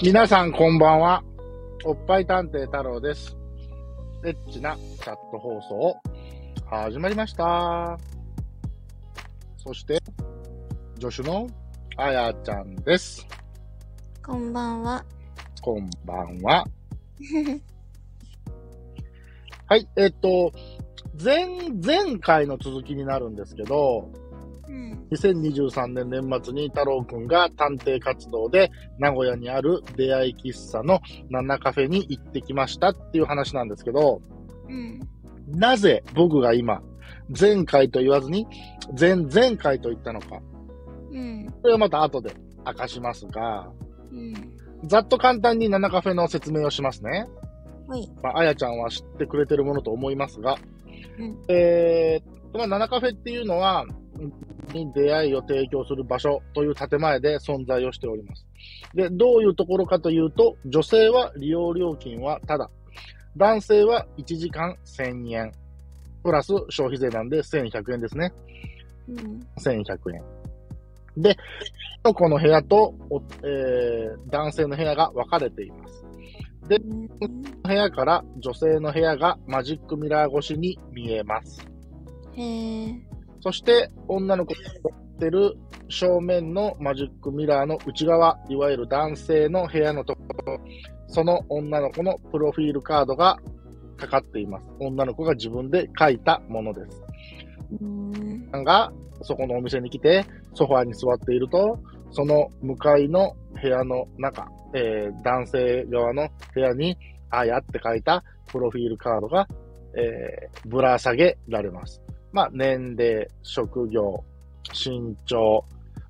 皆さんこんばんは。おっぱい探偵太郎です。エッチなチャット放送、始まりました。そして、助手のあやちゃんです。こんばんは。こんばんは。はい、えっと、前、前回の続きになるんですけど、うん。2023年年末に太郎くんが探偵活動で名古屋にある出会い喫茶のナナカフェに行ってきましたっていう話なんですけど、うん。なぜ僕が今、前回と言わずに、前々回と言ったのか。うん。これはまた後で明かしますが、うん。ざっと簡単にナナカフェの説明をしますね。はい。まあ、あやちゃんは知ってくれてるものと思いますが、うんえー、まあ、ナナカフェっていうのは、に出会いを提供する場所という建前で存在をしております。で、どういうところかというと、女性は利用料金はただ、男性は1時間1000円、プラス消費税なんで1100円ですね。うん。1100円。で、この部屋と、おえー男性の部屋が分かれています。うん。部屋から女性の部屋がマジックミラー越しに見えます。へえ。そして、女の子が持ってる正面のマジックミラーの内側、いわゆる男性の部屋のところ、その女の子のプロフィールカードがかかっています。女の子が自分で書いたものです。うん。が、そこのお店に来て、ソファーに座っていると、その向かいの部屋の中、えー男性側の部屋に、あやって書いたプロフィールカードが、えーぶら下げられます。まあ、年齢、職業、身長、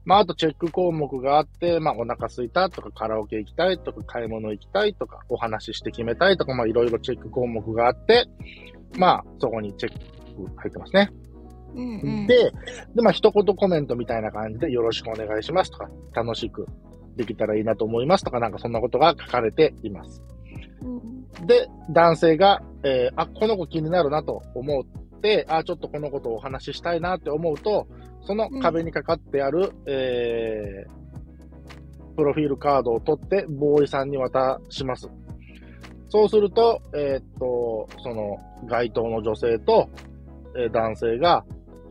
まあ、あとチェック項目があって、まあ、お腹空いたとか、カラオケ行きたいとか、買い物行きたいとか、お話しして決めたいとか、まあ、いろいろチェック項目があって、まあ、そこにチェック入ってますね。うん。うん。で、で、まあ、一言コメントみたいな感じで、よろしくお願いしますとか、楽しくできたらいいなと思いますとか、なんかそんなことが書かれています。うん。で、男性が、えーあ、この子気になるなと思あ、ちょっとこの子とお話ししたいなって思うと、その壁にかかってある、えー、プロフィールカードを取って、ボーイさんに渡します。そうすると、えーっと、その、該当の女性と、えー男性が、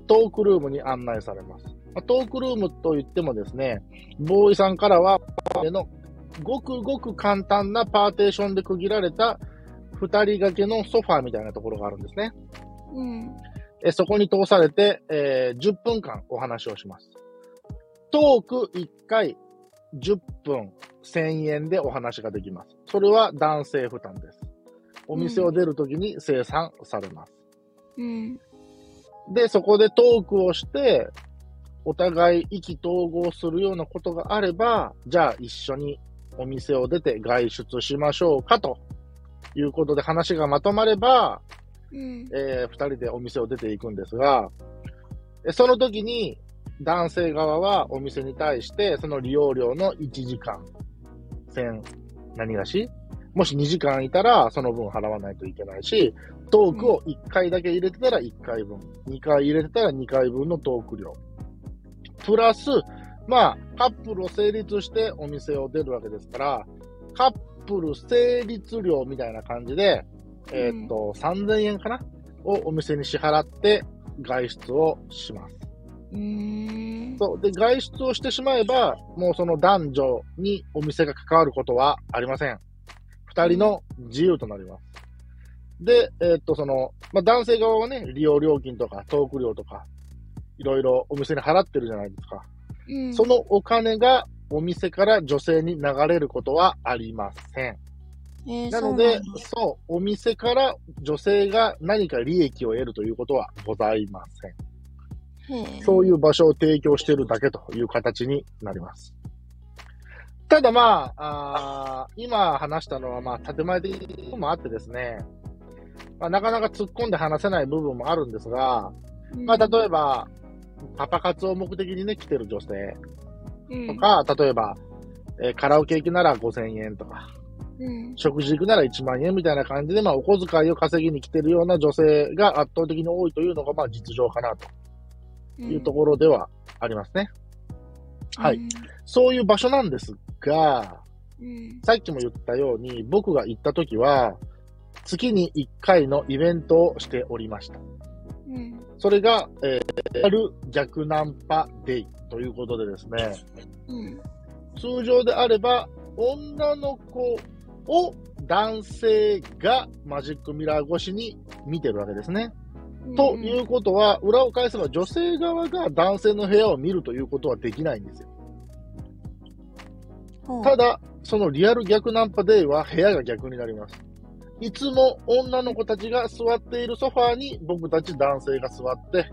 トークルームに案内されます。まあトークルームといってもですね、ボーイさんからは、のごくごく簡単なパーテーションで区切られた二人掛けのソファーみたいなところがあるんですね。うん。えそこに通されて、えー10分間お話をします。トーク1回10分1000円でお話ができます。それは男性負担です。お店を出るときに生産されます。うん。で、そこでトークをして、お互い意気投合するようなことがあれば、じゃあ一緒にお店を出て外出しましょうかということで話がまとまれば、うん。えー二人でお店を出ていくんですが、その時に男性側はお店に対してその利用料の1時間、1000、何がし？もし2時間いたらその分払わないといけないし、トークを1回だけ入れてたら1回分、2回入れてたら2回分のトーク料。プラス、まあ、カップルを成立してお店を出るわけですから、カップル成立料みたいな感じで、えーっと、3000円かな？をお店に支払って外出をします。うん。そう。で、外出をしてしまえば、もうその男女にお店が関わることはありません。二人の自由となります。で、えーっと、その、まあ、男性側はね、利用料金とかトーク料とか、いろいろお店に払ってるじゃないですか。うん。そのお金がお店から女性に流れることはありません。えー、なのでそうお店から女性が何か利益を得るということはございません。そういう場所を提供しているだけという形になります。ただまあ、あー今話したのはまあ建前的な部分もあってですね、まあ、なかなか突っ込んで話せない部分もあるんですが、まあ例えば、パパ活を目的にね、来てる女性うん、とか、例えば、えーカラオケ行きなら5000円とか、うん。食事行くなら1万円みたいな感じで、まあ、お小遣いを稼ぎに来てるような女性が圧倒的に多いというのが、まあ、実情かなというところではありますね。はいうんそういう場所なんですが、うん。さっきも言ったように、僕が行った時は、月に1回のイベントをしておりました。うん。それが、えー、ある逆ナンパデイということでですね、うん。通常であれば、女の子を男性がマジックミラー越しに見てるわけですね。ということは、裏を返せば女性側が男性の部屋を見るということはできないんですよ。ただ、そのリアル逆ナンパデイは部屋が逆になります。いつも女の子たちが座っているソファーに僕たち男性が座って、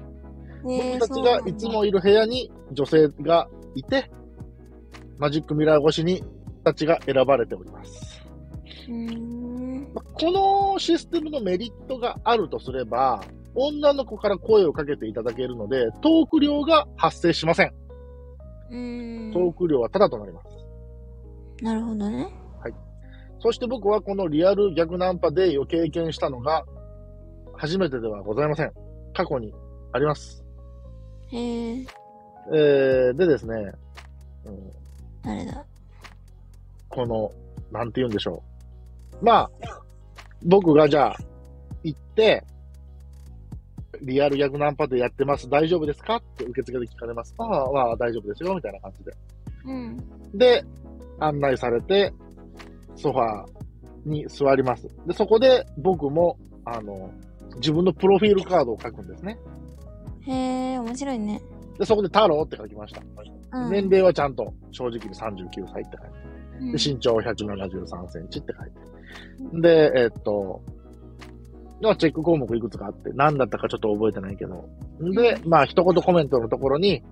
僕たちがいつもいる部屋に女性がいて、マジックミラー越しにたちが選ばれております。まこのシステムのメリットがあるとすれば、女の子から声をかけていただけるので、トーク量が発生しません。うーん。トーク量はタダとなります。なるほどね。そして僕はこのリアル逆ナンパデイを経験したのが初めてではございません。過去にあります。へえ、えー、でですね、うん、誰だ？この、なんて言うんでしょう。まあ、僕がじゃあ、行って、リアル逆ナンパでやってます、大丈夫ですかって受付で聞かれます。ああ、まあ大丈夫ですよ、みたいな感じで。うん。で、案内されて、ソファーに座ります。で、そこで僕も、あの、自分のプロフィールカードを書くんですね。へえ、面白いね。で、そこで太郎って書きました。うん。年齢はちゃんと正直に39歳って書いて。うんで、身長173センチって書いて。で、えっと、まあチェック項目いくつかあって、何だったかちょっと覚えてないけど。で、まあ一言コメントのところに、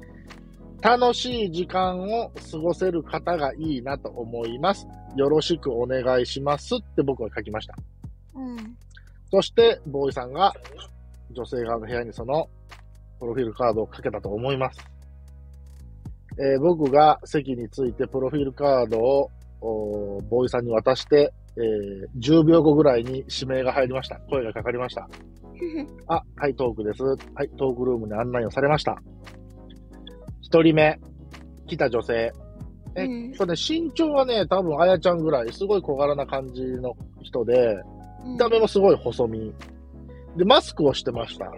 楽しい時間を過ごせる方がいいなと思います。よろしくお願いしますって僕は書きました。うん。そして、ボーイさんが女性側の部屋にそのプロフィールカードをかけたと思います。えー僕が席についてプロフィールカードをボーイさんに渡して、えー10秒後ぐらいに指名が入りました。声がかかりました。あ、はい、トークです。はい、トークルームに案内をされました。一人目、来た女性。えうんっとね、身長はね、多分あやちゃんぐらい、すごい小柄な感じの人で、見た目もすごい細身。で、マスクをしてました。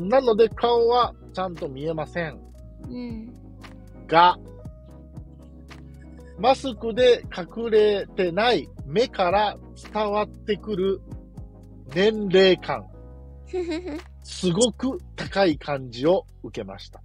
なので顔はちゃんと見えませんうん。が、マスクで隠れてない目から伝わってくる年齢感。すごく高い感じを受けました。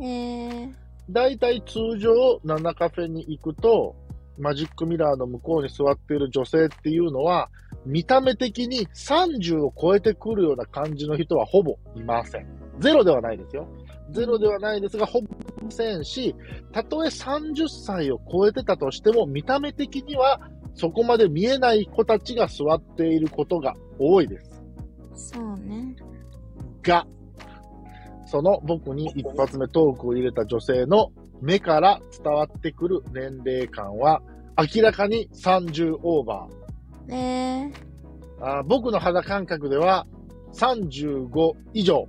へえ。だいたい通常、ナナカフェに行くと、マジックミラーの向こうに座っている女性っていうのは、見た目的に30を超えてくるような感じの人はほぼいません。ゼロではないですよ。ゼロではないですが、ほぼいませんし、たとえ30歳を超えてたとしても、見た目的にはそこまで見えない子たちが座っていることが多いです。そうね。が、その僕に一発目トークを入れた女性の目から伝わってくる年齢感は明らかに30オーバへえ。ー。あー僕の肌感覚では35以上。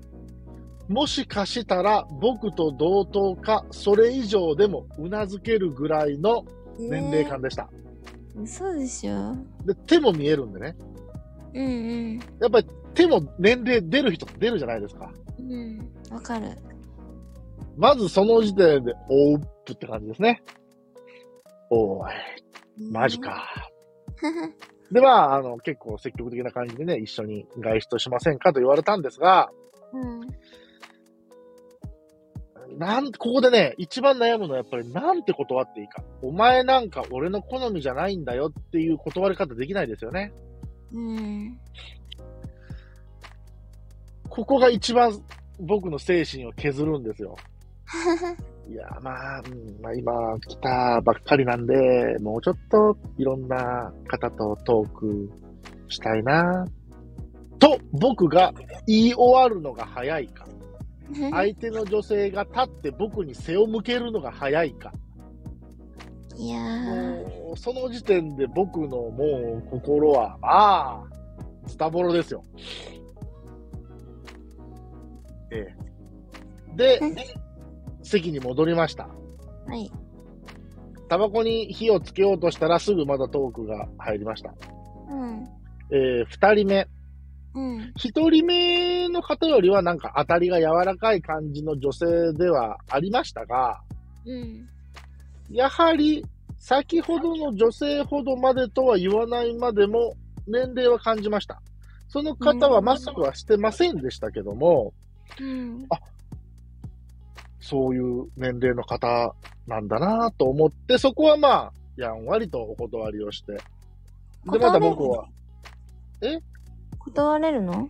もしかしたら僕と同等かそれ以上でもうなずけるぐらいの年齢感でした。えー。嘘でしょで手も見えるんでね。うんうん。やっぱり手も年齢出る人出るじゃないですか。うん。わかる。まずその時点で、おーっぷって感じですね。おーい、マジ。か。で、まあ、あの、結構積極的な感じでね、一緒に外出しませんかと言われたんですが、うん。なん、ここでね、一番悩むのはやっぱりなんて断っていいか。お前なんか俺の好みじゃないんだよっていう断り方できないですよね。うん。ここが一番僕の精神を削るんですよ。いや、まあ、うんまあ、今来たばっかりなんで、もうちょっといろんな方とトークしたいな。と、僕が言い終わるのが早いか、相手の女性が立って僕に背を向けるのが早いか、いやその時点で僕のもう心は、まあ、ズタボロですよ。ええ。で、席に戻りました。はい。タバコに火をつけようとしたらすぐまたトークが入りました。うん。えー、二人目。うん。一人目の方よりはなんか当たりが柔らかい感じの女性ではありましたが、うん。やはり先ほどの女性ほどまでとは言わないまでも年齢は感じました。その方はマスクはしてませんでしたけども、うん。そういう年齢の方なんだなと思って、そこはまあ、やんわりとお断りをして。で、また僕は、断れるの？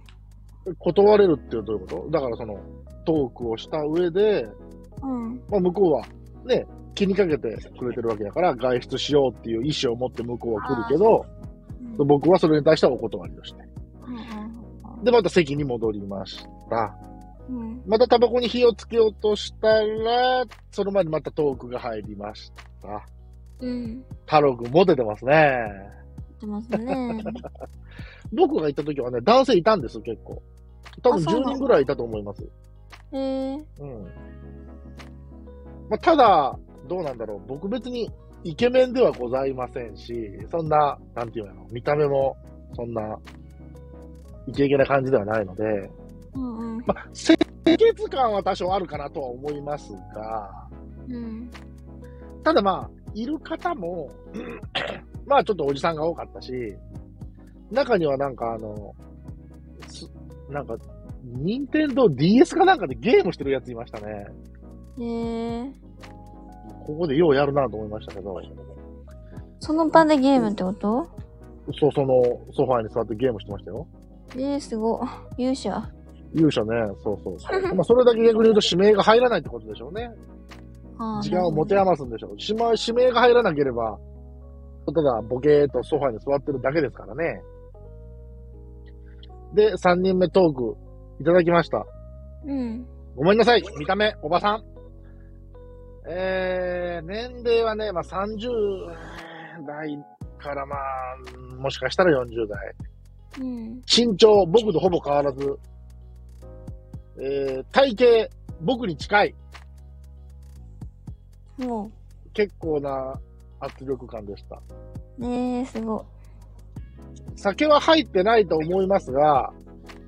断れるっていうどういうこと？だからその、トークをした上で、うん。まあ向こうはね、気にかけてくれてるわけだから、外出しようっていう意思を持って向こうは来るけど、うん。僕はそれに対してはお断りをして。うん。で、また席に戻りました。うん。またタバコに火をつけようとしたら、その前にまたトークが入りました。うん。太郎くんモテてますね。出ますね。僕が行った時はね、男性いたんです、結構。多分10あそうなんだ人ぐらいいたと思います。へえ。うん。まあ、ただ、どうなんだろう。僕別にイケメンではございませんし、そんな、なんていうの、見た目も、そんな、イケイケな感じではないので、うんうん。まあ、清潔感は多少あるかなとは思いますが、うん。ただまあ、いる方も、まあちょっとおじさんが多かったし、中にはなんかあの、すなんか、任天堂 DS かなんかでゲームしてるやついましたね。へえ。ここでようやるなと思いましたけど、その場でゲームってこと？そう、そのソファーに座ってゲームしてましたよ。えー、すご。勇者。勇者ね、そうそうそう。まあそれだけ逆に言うと指名が入らないってことでしょうね。時間を持て余すんでしょう。指名が入らなければ、ただボケーっとソファーに座ってるだけですからね。で、3人目トークいただきました。うん。ごめんなさい。見た目、おばさん。えー、年齢はね、まあ、30代からまあ、もしかしたら40代。うん。身長、僕とほぼ変わらず。えー、体型、僕に近い。も結構な圧力感でした。う。ねえ、すご。酒は入ってないと思いますが、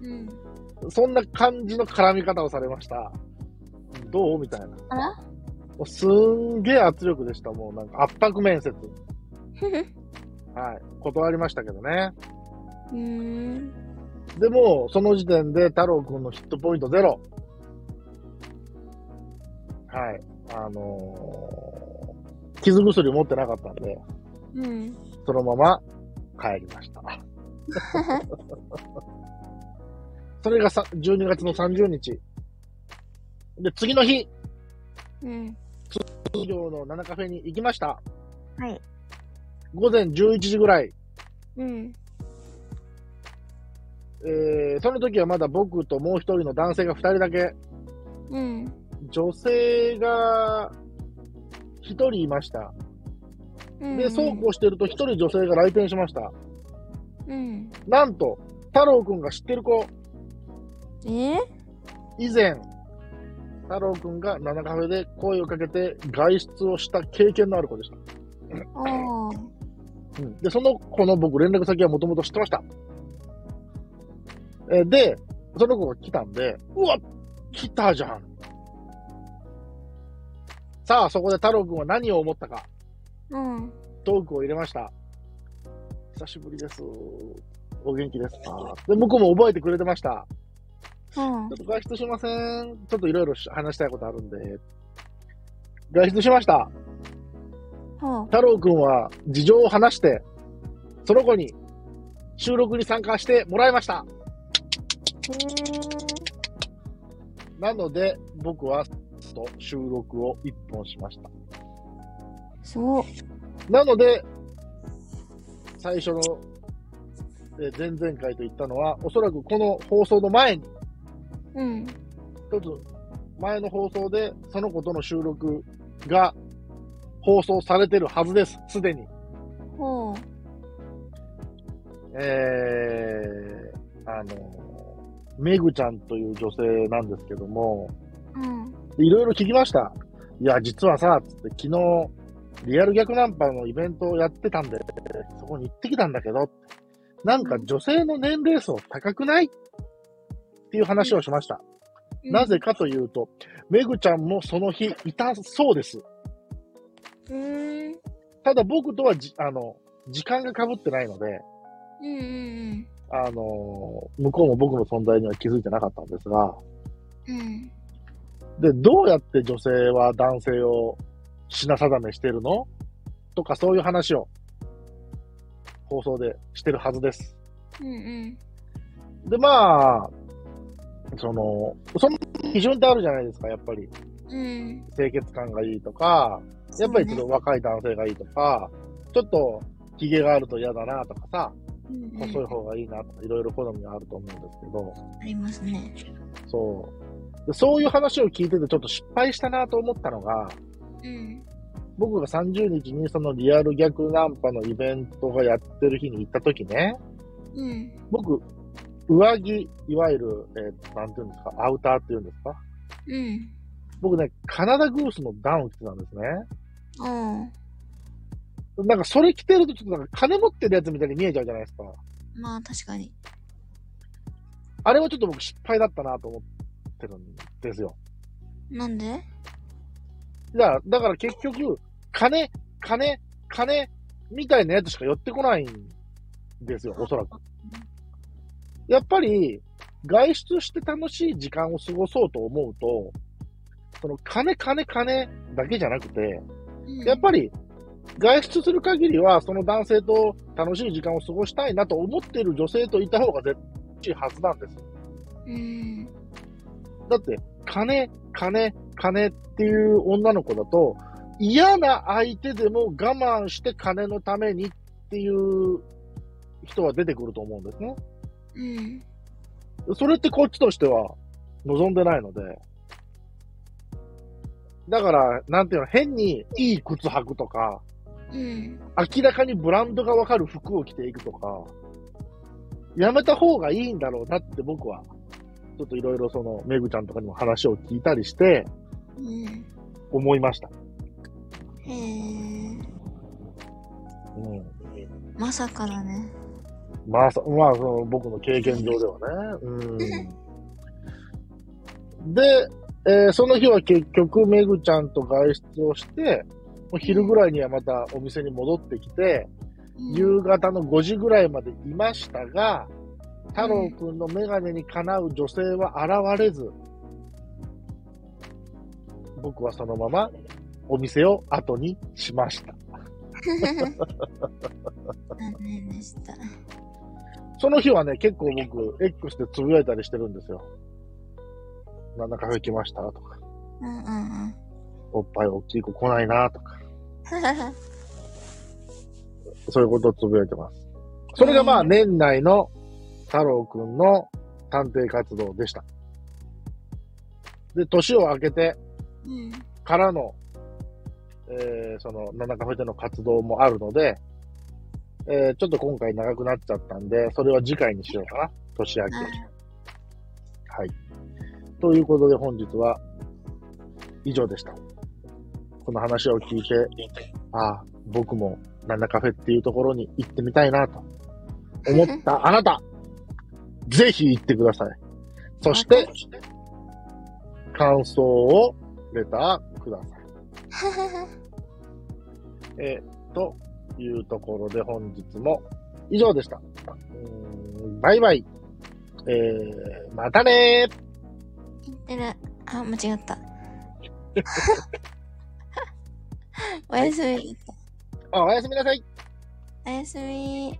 うん。そんな感じの絡み方をされました。どう？みたいな。もあら？うすんげえ圧力でした。もうなんか圧迫面接。はい。断りましたけどね。うーん。でも、その時点で太郎くんのヒットポイントゼロ。はい。あのー、傷薬持ってなかったんで、うん。そのまま帰りました。それがさ12月の30日。で、次の日、うん。通常の7カフェに行きました。はい。午前11時ぐらい。うん。えー、その時はまだ僕ともう一人の男性が二人だけ、うん。女性が一人いました。うん。で、そうこうしてると一人女性が来店しました。うん。なんと、太郎くんが知ってる子、え？ー、以前、太郎くんが7カフェで声をかけて外出をした経験のある子でした。ああ。うん、で、その子の僕連絡先はもともと知ってました。えーで、その子が来たんで、うわ来たじゃん。さあ、そこで太郎くんは何を思ったか、うん。トークを入れました。久しぶりです。お元気ですかで、向こうも覚えてくれてました。うんちょっと外出しません。ちょっといろいろ話したいことあるんで。外出しました。ほう。太郎くんは事情を話して、その子に収録に参加してもらいました。へなので、僕はと収録を一本しました。なので、最初の、えー前々回と言ったのは、おそらくこの放送の前に、うん。一つ前の放送でその子との収録が放送されてるはずです、すでに。ほう。えー、あの、めぐちゃんという女性なんですけども、うん。いろいろ聞きました。いや、実はさ、つって昨日、リアル逆ナンパのイベントをやってたんで、そこに行ってきたんだけど、なんか女性の年齢層高くない？っていう話をしました。なぜかというと、めぐちゃんもその日いたそうです。うーん。ただ僕とはじ、あの、時間が被ってないので、うんうんあの、向こうも僕の存在には気づいてなかったんですが、うん。うん。で、どうやって女性は男性を品定めしてるの？とかそういう話を放送でしてるはずです。うんうん。で、まあ、その、その基準ってあるじゃないですか、やっぱり。うん。清潔感がいいとか、やっぱりちょっと若い男性がいいとか、ちょっと髭があると嫌だなとかさ、うんうん細い方がいいなとか、いろいろ好みがあると思うんですけど、ありますね。そう。でそういう話を聞いててちょっと失敗したなと思ったのが、うん。僕が30日にそのリアル逆ナンパのイベントがやってる日に行った時ね、うん。僕、上着、いわゆる、えーなんていうんですか、アウターっていうんですか？うん。僕ね、カナダグースのダウン着てたんですね。おうなんかそれ着てるとちょっとなんか金持ってるやつみたいに見えちゃうじゃないですか。まあ確かに。あれはちょっと僕失敗だったなと思ってるんですよ。なんで？じゃあ、だから結局、金、金、金、みたいなやつしか寄ってこないんですよ、おそらく。やっぱり、外出して楽しい時間を過ごそうと思うと、その金、金、金だけじゃなくて、うんやっぱり、外出する限りは、その男性と楽しい時間を過ごしたいなと思っている女性といた方が絶対いいはずなんです。うん。だって、金、金、金っていう女の子だと、嫌な相手でも我慢して金のためにっていう人は出てくると思うんですね。うん。それってこっちとしては望んでないので。だから、なんていうの、変にいい靴履くとか、うん。明らかにブランドがわかる服を着ていくとか、やめた方がいいんだろうなって僕は、ちょっといろいろその、めぐちゃんとかにも話を聞いたりして、うん。思いました。へえ。うん。まさかだね。まあ、そまあ、その僕の経験上ではね。うん。で、えーその日は結局、めぐちゃんと外出をして、もう昼ぐらいにはまたお店に戻ってきて、夕方の5時ぐらいまでいましたが、太郎くんのメガネにかなう女性は現れず、僕はそのままお店を後にしました。した。その日はね、結構僕、X でつぶやいたりしてるんですよ。なんだカフェ来ましたとか、うんうんうん。おっぱい大きい子来ないなとか、そういうことをつぶやいてます。それがまあうん年内の太郎くんの探偵活動でした。で、年を明けてうん。からの、えー、その、七カフェでの活動もあるので、えー、ちょっと今回長くなっちゃったんで、それは次回にしようかな。年明け。はい。ということで本日は以上でした。この話を聞いて、ああ、僕も七カフェっていうところに行ってみたいなと思ったあなた、ぜひ行ってください。そして、感想をレターください。えー、というところで本日も以上でした。うーんバイバイ。えー、またねー。言ってる。あ、間違った。おやすみ。あ、おやすみなさい。おやすみ。